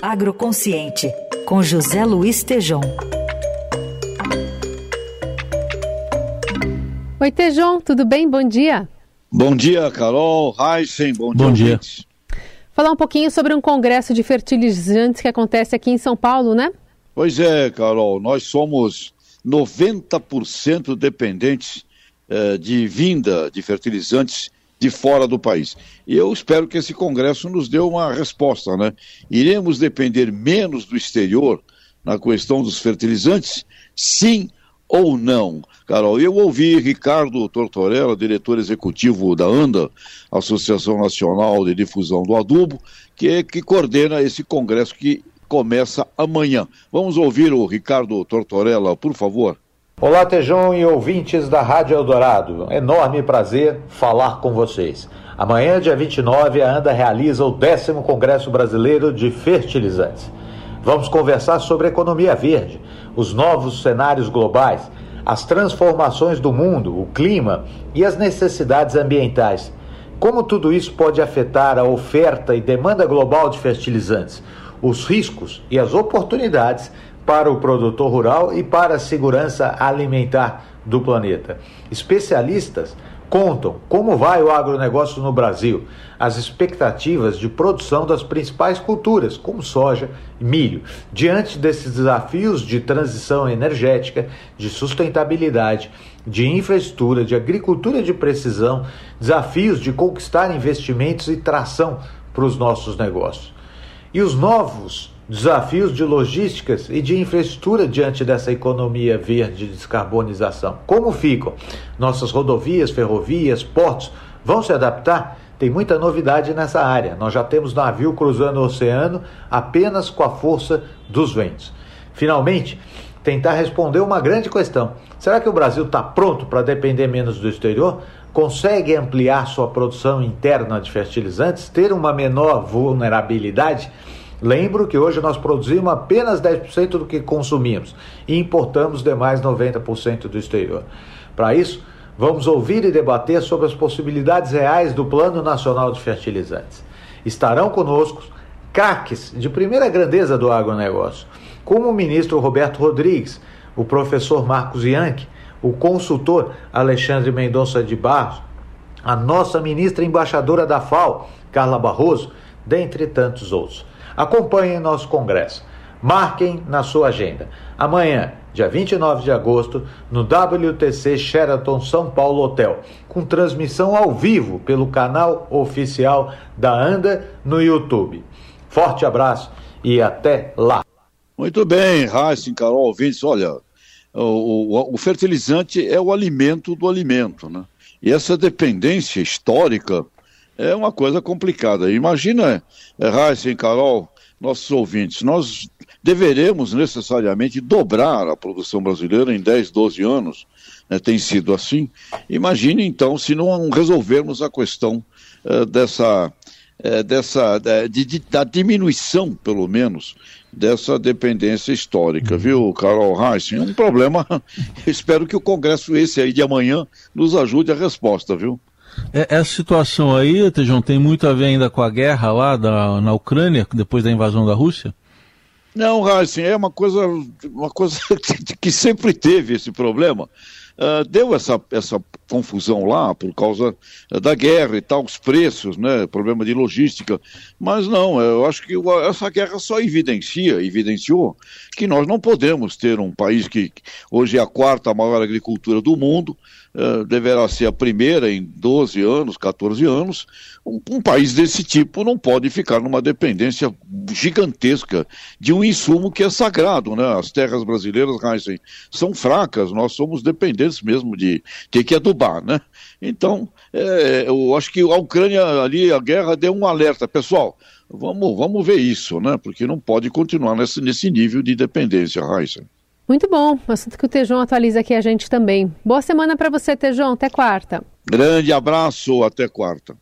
Agroconsciente, com José Luiz Tejom. Oi, Tejom, tudo bem? Bom dia. Bom dia, Carol, Heisen, bom, bom dia. dia. Falar um pouquinho sobre um congresso de fertilizantes que acontece aqui em São Paulo, né? Pois é, Carol, nós somos 90% dependentes eh, de vinda de fertilizantes de fora do país. E eu espero que esse congresso nos dê uma resposta, né? Iremos depender menos do exterior na questão dos fertilizantes? Sim ou não? Carol, eu ouvi Ricardo Tortorella, diretor executivo da ANDA, Associação Nacional de Difusão do Adubo, que, que coordena esse congresso que começa amanhã. Vamos ouvir o Ricardo Tortorella, por favor. Olá, Tejão e ouvintes da Rádio Eldorado. Enorme prazer falar com vocês. Amanhã, dia 29, a ANDA realiza o décimo Congresso Brasileiro de Fertilizantes. Vamos conversar sobre economia verde, os novos cenários globais, as transformações do mundo, o clima e as necessidades ambientais. Como tudo isso pode afetar a oferta e demanda global de fertilizantes, os riscos e as oportunidades para o produtor rural e para a segurança alimentar do planeta. Especialistas contam como vai o agronegócio no Brasil, as expectativas de produção das principais culturas, como soja e milho, diante desses desafios de transição energética, de sustentabilidade, de infraestrutura, de agricultura de precisão, desafios de conquistar investimentos e tração para os nossos negócios. E os novos desafios de logísticas e de infraestrutura diante dessa economia verde de descarbonização. Como ficam? Nossas rodovias, ferrovias, portos vão se adaptar? Tem muita novidade nessa área. Nós já temos navio cruzando o oceano apenas com a força dos ventos. Finalmente, tentar responder uma grande questão: será que o Brasil está pronto para depender menos do exterior? Consegue ampliar sua produção interna de fertilizantes, ter uma menor vulnerabilidade? Lembro que hoje nós produzimos apenas 10% do que consumimos e importamos demais 90% do exterior. Para isso, vamos ouvir e debater sobre as possibilidades reais do Plano Nacional de Fertilizantes. Estarão conosco craques de primeira grandeza do agronegócio, como o ministro Roberto Rodrigues, o professor Marcos Yankee, o consultor Alexandre Mendonça de Barros, a nossa ministra embaixadora da FAO, Carla Barroso, dentre tantos outros. Acompanhem nosso congresso. Marquem na sua agenda. Amanhã, dia 29 de agosto, no WTC Sheraton São Paulo Hotel, com transmissão ao vivo pelo canal oficial da ANDA no YouTube. Forte abraço e até lá. Muito bem, Heisen, Carol, ouvintes, olha, o, o, o, fertilizante é o alimento do alimento, né? E essa dependência histórica é uma coisa complicada. Imagina, Heisen, Carol, nossos ouvintes, nós deveremos necessariamente dobrar a produção brasileira em 10, 12 anos, né, tem sido assim. Imagine então se não resolvermos a questão uh, dessa, uh, dessa de, de, da diminuição, pelo menos, dessa dependência histórica, viu, Carol Reis? Um problema, espero que o Congresso esse aí de amanhã nos ajude a resposta, viu? É, essa situação aí, Tejão, tem muito a ver ainda com a guerra lá da, na Ucrânia, depois da invasão da Rússia? Não, Raíssen, é uma coisa, uma coisa que sempre teve esse problema. Uh, deu essa, essa confusão lá por causa da guerra e tal, os preços, né, problema de logística. Mas não, eu acho que essa guerra só evidencia, evidenciou que nós não podemos ter um país que hoje é a quarta maior agricultura do mundo, uh, deverá ser a primeira em 12 anos, 14 anos. Um, um, país desse tipo não pode ficar numa dependência gigantesca de um insumo que é sagrado, né? As terras brasileiras, Heisen, são fracas, nós somos dependentes mesmo de ter que adubar, né? Então, é, eu acho que a Ucrânia ali, a guerra deu um alerta, pessoal. Vamos, vamos ver isso, né? Porque não pode continuar nesse, nesse nível de dependência, Heisen. Muito bom. Assunto que o Tejão atualiza aqui a gente também. Boa semana para você, Tejão. Até quarta. Grande abraço. Até quarta.